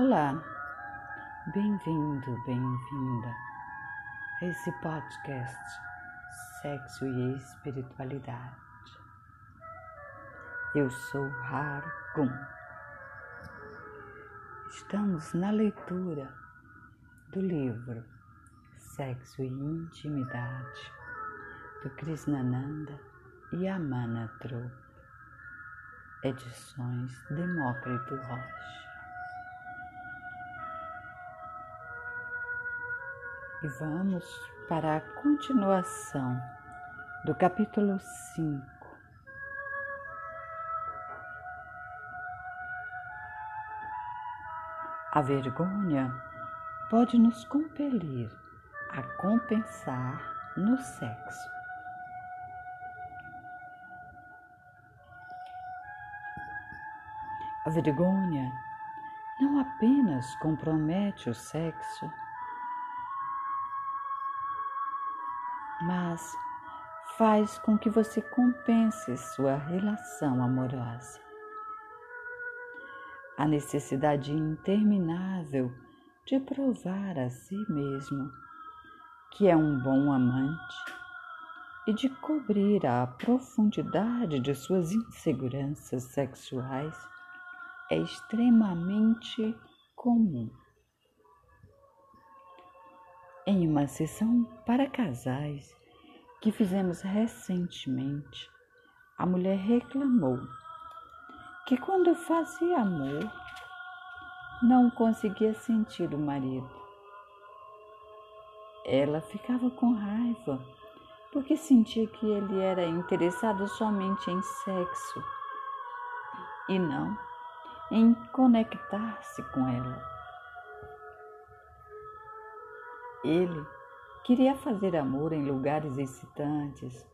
Olá, bem-vindo, bem-vinda a esse podcast Sexo e Espiritualidade. Eu sou Hargun. Estamos na leitura do livro Sexo e Intimidade do Krishnananda Amana Trup, edições Demócrito Rocha. E vamos para a continuação do capítulo 5. A vergonha pode nos compelir a compensar no sexo. A vergonha não apenas compromete o sexo, mas faz com que você compense sua relação amorosa. A necessidade interminável de provar a si mesmo que é um bom amante e de cobrir a profundidade de suas inseguranças sexuais é extremamente comum. Em uma sessão para casais que fizemos recentemente, a mulher reclamou que quando fazia amor não conseguia sentir o marido. Ela ficava com raiva porque sentia que ele era interessado somente em sexo e não em conectar-se com ela. Ele queria fazer amor em lugares excitantes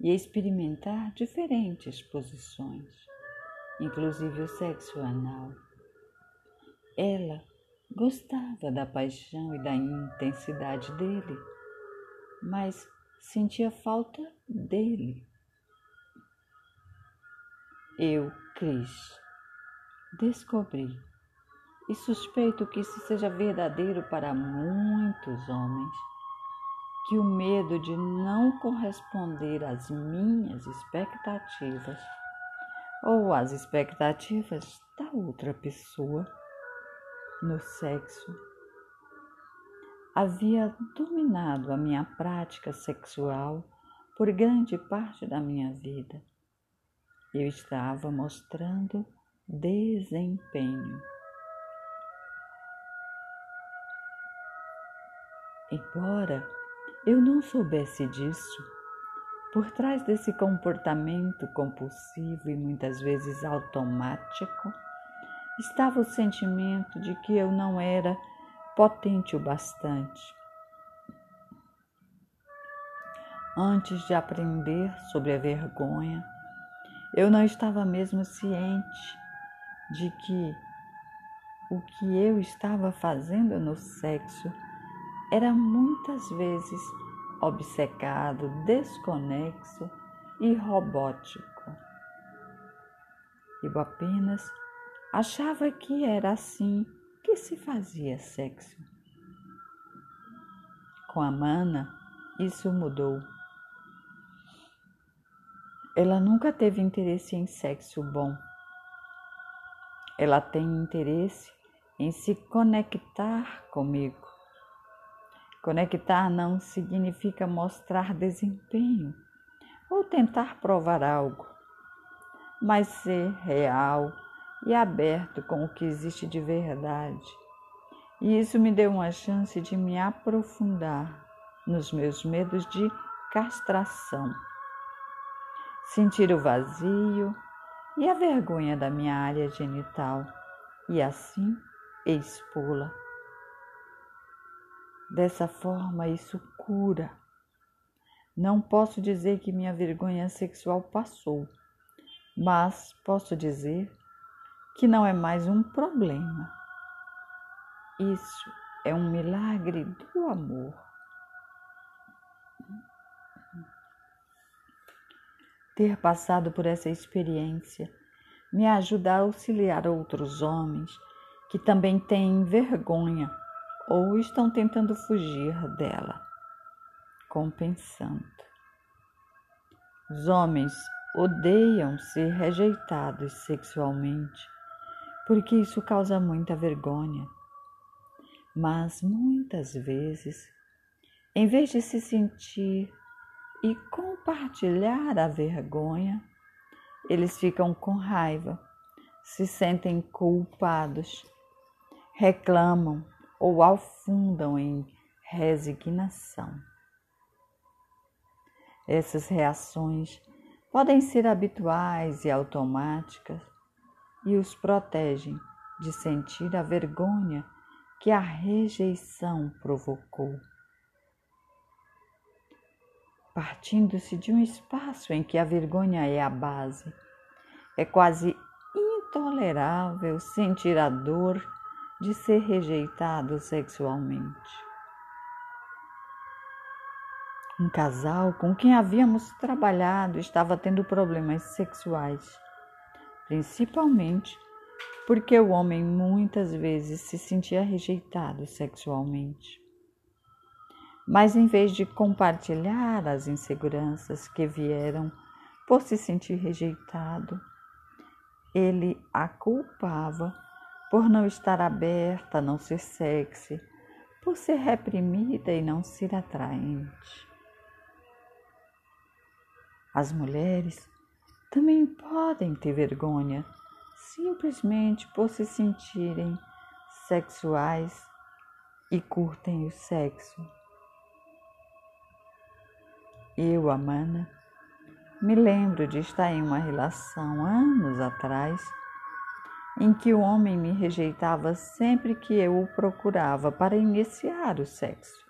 e experimentar diferentes posições, inclusive o sexo anal. Ela gostava da paixão e da intensidade dele, mas sentia falta dele. Eu, Cris, descobri e suspeito que isso seja verdadeiro para muitos homens, que o medo de não corresponder às minhas expectativas ou às expectativas da outra pessoa no sexo havia dominado a minha prática sexual por grande parte da minha vida. Eu estava mostrando desempenho. Embora eu não soubesse disso, por trás desse comportamento compulsivo e muitas vezes automático, estava o sentimento de que eu não era potente o bastante. Antes de aprender sobre a vergonha, eu não estava mesmo ciente de que o que eu estava fazendo no sexo era muitas vezes obcecado, desconexo e robótico. Eu apenas achava que era assim que se fazia sexo. Com a Mana, isso mudou. Ela nunca teve interesse em sexo bom. Ela tem interesse em se conectar comigo Conectar não significa mostrar desempenho ou tentar provar algo, mas ser real e aberto com o que existe de verdade. E isso me deu uma chance de me aprofundar nos meus medos de castração, sentir o vazio e a vergonha da minha área genital e assim expô-la. Dessa forma, isso cura. Não posso dizer que minha vergonha sexual passou, mas posso dizer que não é mais um problema. Isso é um milagre do amor. Ter passado por essa experiência me ajuda a auxiliar outros homens que também têm vergonha ou estão tentando fugir dela, compensando. Os homens odeiam ser rejeitados sexualmente, porque isso causa muita vergonha. Mas muitas vezes, em vez de se sentir e compartilhar a vergonha, eles ficam com raiva, se sentem culpados, reclamam ou afundam em resignação. Essas reações podem ser habituais e automáticas e os protegem de sentir a vergonha que a rejeição provocou. Partindo-se de um espaço em que a vergonha é a base, é quase intolerável sentir a dor de ser rejeitado sexualmente. Um casal com quem havíamos trabalhado estava tendo problemas sexuais, principalmente porque o homem muitas vezes se sentia rejeitado sexualmente. Mas em vez de compartilhar as inseguranças que vieram por se sentir rejeitado, ele a culpava por não estar aberta, não ser sexy, por ser reprimida e não ser atraente. As mulheres também podem ter vergonha simplesmente por se sentirem sexuais e curtem o sexo. Eu, Amana, me lembro de estar em uma relação anos atrás em que o homem me rejeitava sempre que eu o procurava para iniciar o sexo.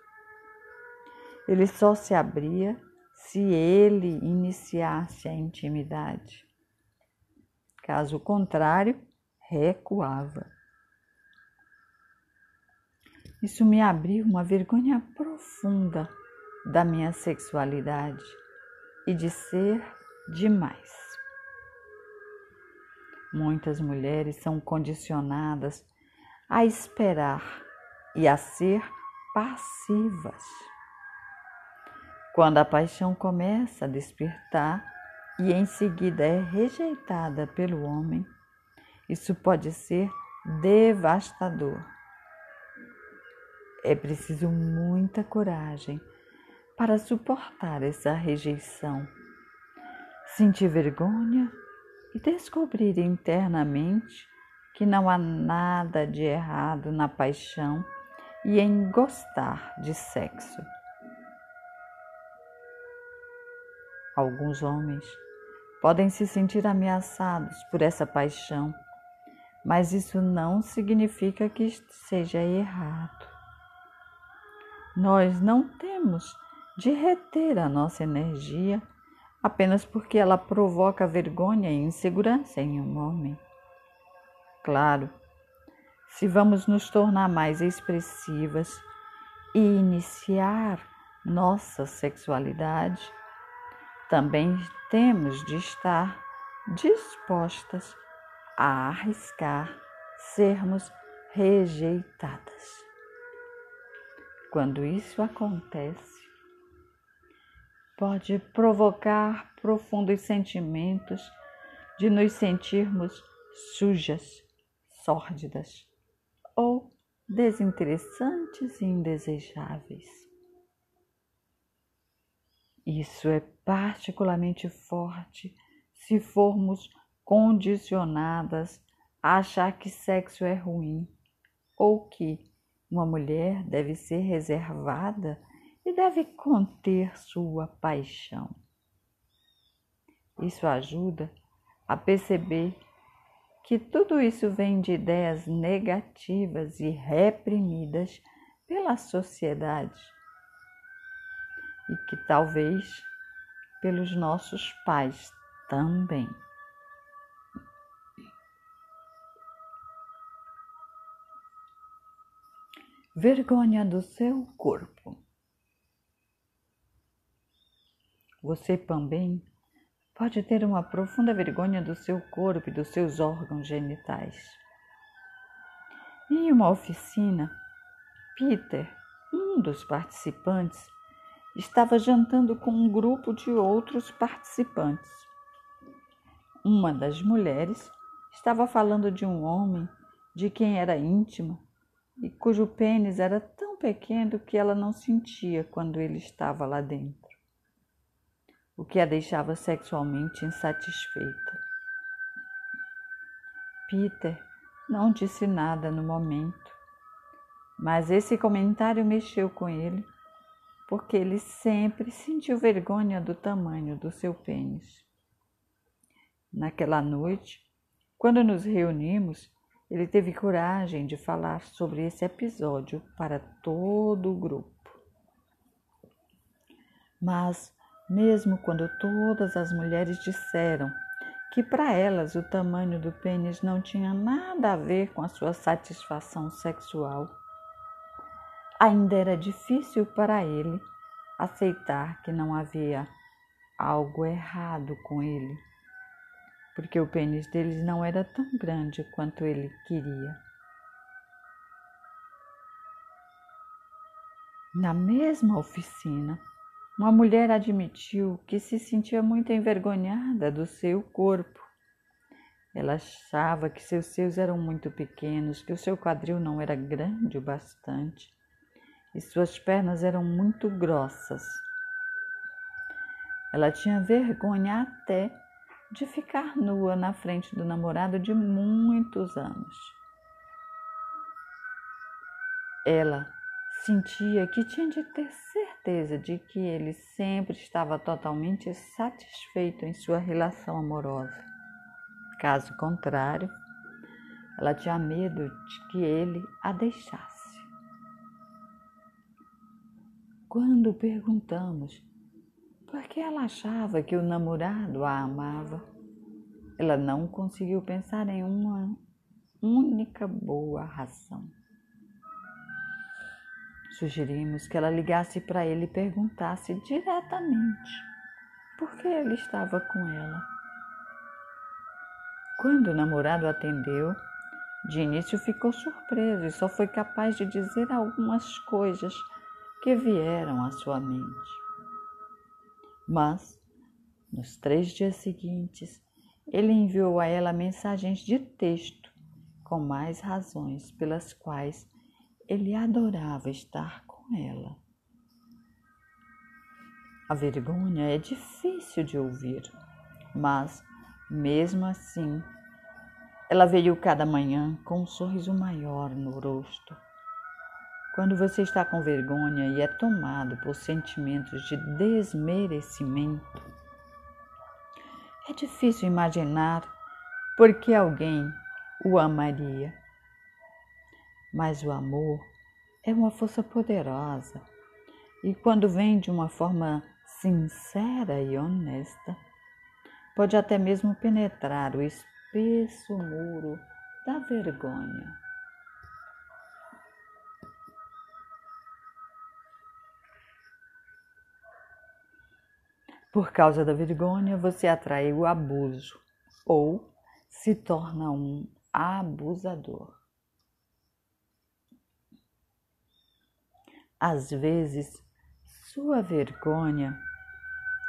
Ele só se abria se ele iniciasse a intimidade. Caso contrário, recuava. Isso me abriu uma vergonha profunda da minha sexualidade e de ser demais. Muitas mulheres são condicionadas a esperar e a ser passivas. Quando a paixão começa a despertar e em seguida é rejeitada pelo homem, isso pode ser devastador. É preciso muita coragem para suportar essa rejeição, sentir vergonha e descobrir internamente que não há nada de errado na paixão e em gostar de sexo. Alguns homens podem se sentir ameaçados por essa paixão, mas isso não significa que seja errado. Nós não temos de reter a nossa energia apenas porque ela provoca vergonha e insegurança em um homem. Claro, se vamos nos tornar mais expressivas e iniciar nossa sexualidade, também temos de estar dispostas a arriscar sermos rejeitadas. Quando isso acontece, pode provocar profundos sentimentos de nos sentirmos sujas, sórdidas ou desinteressantes e indesejáveis. Isso é particularmente forte se formos condicionadas a achar que sexo é ruim ou que uma mulher deve ser reservada e deve conter sua paixão. Isso ajuda a perceber que tudo isso vem de ideias negativas e reprimidas pela sociedade e que talvez pelos nossos pais também. Vergonha do seu corpo. Você também pode ter uma profunda vergonha do seu corpo e dos seus órgãos genitais. Em uma oficina, Peter, um dos participantes, estava jantando com um grupo de outros participantes. Uma das mulheres estava falando de um homem de quem era íntima e cujo pênis era tão pequeno que ela não sentia quando ele estava lá dentro, o que a deixava sexualmente insatisfeita. Peter não disse nada no momento, mas esse comentário mexeu com ele, porque ele sempre sentiu vergonha do tamanho do seu pênis. Naquela noite, quando nos reunimos, ele teve coragem de falar sobre esse episódio para todo o grupo. Mas, mesmo quando todas as mulheres disseram que para elas o tamanho do pênis não tinha nada a ver com a sua satisfação sexual. Ainda era difícil para ele aceitar que não havia algo errado com ele, porque o pênis deles não era tão grande quanto ele queria. Na mesma oficina, uma mulher admitiu que se sentia muito envergonhada do seu corpo. Ela achava que seus seios eram muito pequenos, que o seu quadril não era grande o bastante e suas pernas eram muito grossas. Ela tinha vergonha até de ficar nua na frente do namorado de muitos anos. Ela sentia que tinha de ter certeza de que ele sempre estava totalmente satisfeito em sua relação amorosa. Caso contrário, ela tinha medo de que ele a deixasse. Quando perguntamos por que ela achava que o namorado a amava, ela não conseguiu pensar em uma única boa razão. Sugerimos que ela ligasse para ele e perguntasse diretamente por que ele estava com ela. Quando o namorado atendeu, de início ficou surpreso e só foi capaz de dizer algumas coisas que vieram à sua mente. Mas, nos três dias seguintes, ele enviou a ela mensagens de texto com mais razões pelas quais ele adorava estar com ela. A vergonha é difícil de ouvir, mas, mesmo assim, ela veio cada manhã com um sorriso maior no rosto. Quando você está com vergonha e é tomado por sentimentos de desmerecimento, é difícil imaginar por que alguém o amaria. Mas o amor é uma força poderosa e, quando vem de uma forma sincera e honesta, pode até mesmo penetrar o espesso muro da vergonha. Por causa da vergonha, você atrai o abuso ou se torna um abusador. Às vezes, sua vergonha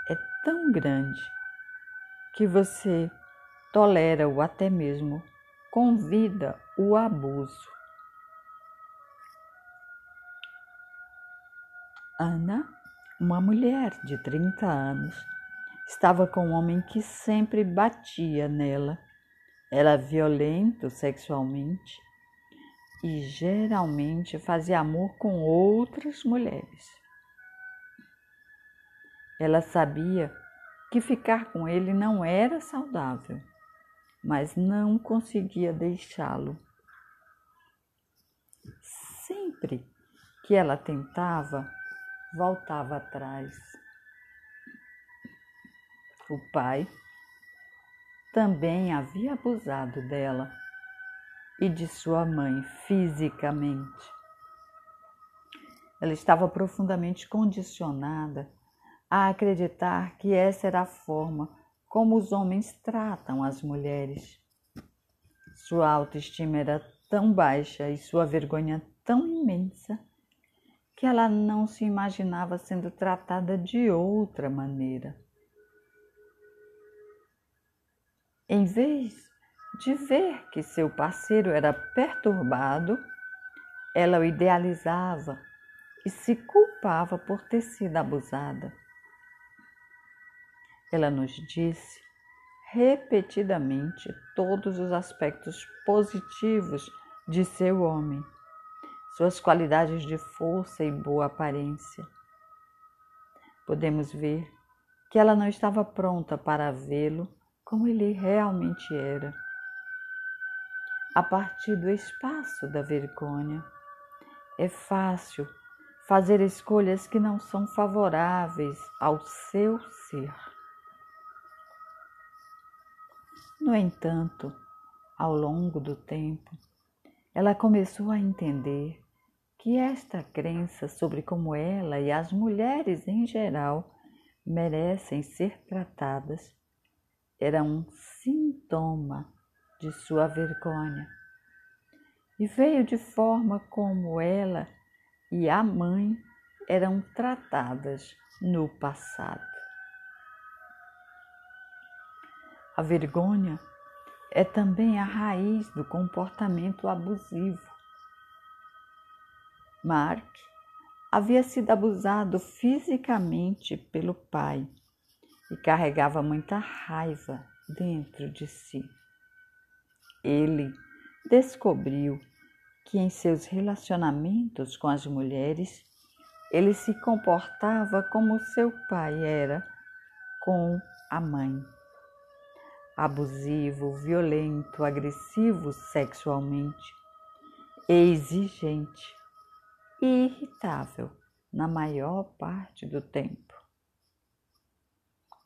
é tão grande que você tolera ou até mesmo convida o abuso. Ana, uma mulher de 30 anos, estava com um homem que sempre batia nela. Era violento sexualmente e geralmente fazia amor com outras mulheres. Ela sabia que ficar com ele não era saudável, mas não conseguia deixá-lo. Sempre que ela tentava, voltava atrás. O pai também havia abusado dela e de sua mãe fisicamente. Ela estava profundamente condicionada a acreditar que essa era a forma como os homens tratam as mulheres. Sua autoestima era tão baixa e sua vergonha tão imensa que ela não se imaginava sendo tratada de outra maneira. Em vez de ver que seu parceiro era perturbado, ela o idealizava e se culpava por ter sido abusada. Ela nos disse repetidamente todos os aspectos positivos de seu homem, suas qualidades de força e boa aparência. Podemos ver que ela não estava pronta para vê-lo como ele realmente era. A partir do espaço da vergonha, é fácil fazer escolhas que não são favoráveis ao seu ser. No entanto, ao longo do tempo, ela começou a entender que esta crença sobre como ela e as mulheres em geral merecem ser tratadas era um sintoma de sua vergonha e veio de forma como ela e a mãe eram tratadas no passado. A vergonha é também a raiz do comportamento abusivo. Mark havia sido abusado fisicamente pelo pai e carregava muita raiva dentro de si. Ele descobriu que em seus relacionamentos com as mulheres ele se comportava como seu pai era com a mãe abusivo, violento, agressivo sexualmente, exigente e irritável na maior parte do tempo.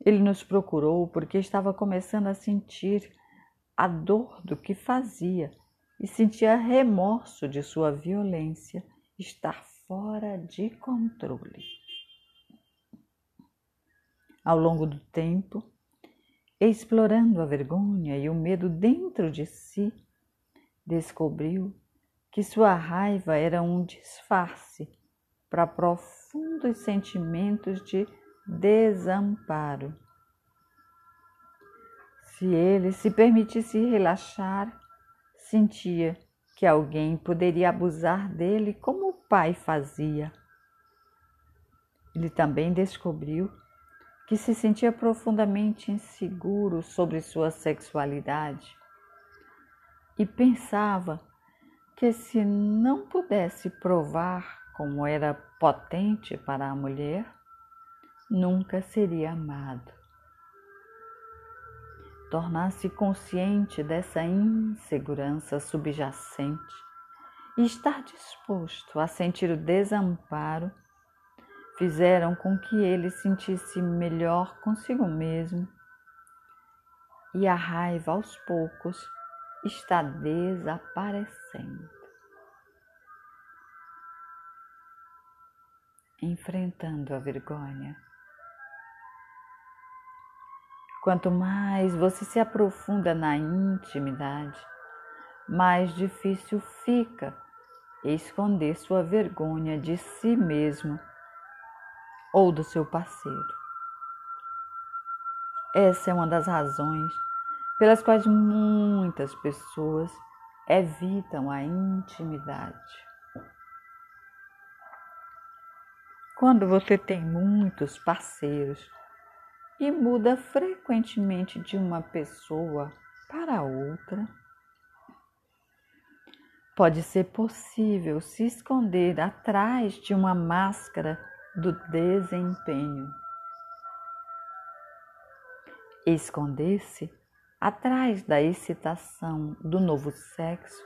Ele nos procurou porque estava começando a sentir a dor do que fazia e sentia remorso de sua violência estar fora de controle. Ao longo do tempo, explorando a vergonha e o medo dentro de si, descobriu que sua raiva era um disfarce para profundos sentimentos de desamparo. Se ele se permitisse relaxar, sentia que alguém poderia abusar dele como o pai fazia. Ele também descobriu que se sentia profundamente inseguro sobre sua sexualidade e pensava que se não pudesse provar como era potente para a mulher, nunca seria amado. Tornar-se consciente dessa insegurança subjacente e estar disposto a sentir o desamparo fizeram com que ele sentisse melhor consigo mesmo e a raiva aos poucos está desaparecendo. Enfrentando a vergonha. Quanto mais você se aprofunda na intimidade, mais difícil fica esconder sua vergonha de si mesmo ou do seu parceiro. Essa é uma das razões pelas quais muitas pessoas evitam a intimidade. Quando você tem muitos parceiros e muda frequentemente de uma pessoa para outra, pode ser possível se esconder atrás de uma máscara do desempenho. Esconder-se atrás da excitação do novo sexo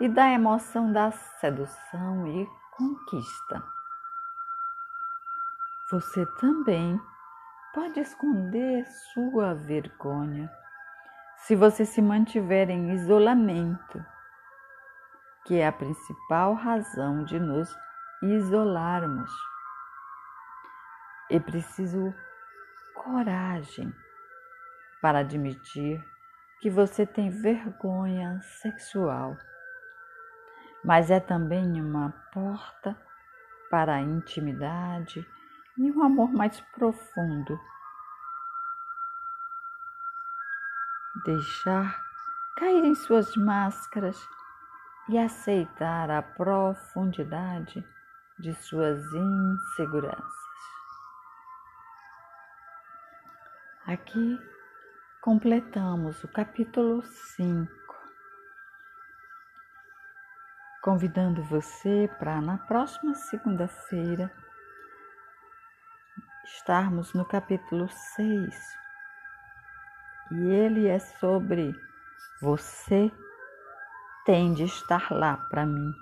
e da emoção da sedução e conquista. Você também pode esconder sua vergonha se você se mantiver em isolamento, que é a principal razão de nos isolarmos. É preciso coragem para admitir que você tem vergonha sexual mas é também uma porta para a intimidade e um amor mais profundo. Deixar cair em suas máscaras e aceitar a profundidade de suas inseguranças. Aqui completamos o capítulo 5, convidando você para na próxima segunda-feira estarmos no capítulo 6. E ele é sobre você tem de estar lá para mim.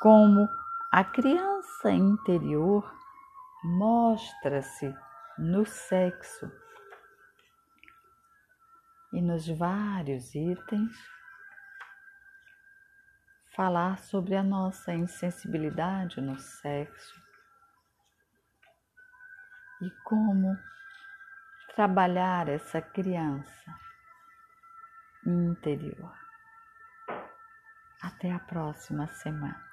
Como a criança interior mostra-se no sexo e nos vários itens, falar sobre a nossa insensibilidade no sexo e como trabalhar essa criança interior. Até a próxima semana.